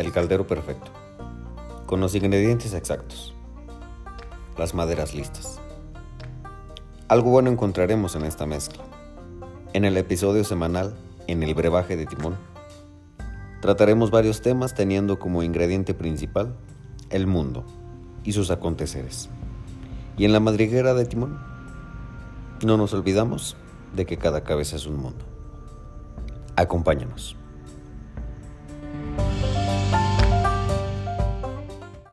el caldero perfecto, con los ingredientes exactos, las maderas listas. Algo bueno encontraremos en esta mezcla. En el episodio semanal, en el brebaje de timón, trataremos varios temas teniendo como ingrediente principal el mundo y sus aconteceres. Y en la madriguera de timón, no nos olvidamos de que cada cabeza es un mundo. Acompáñanos.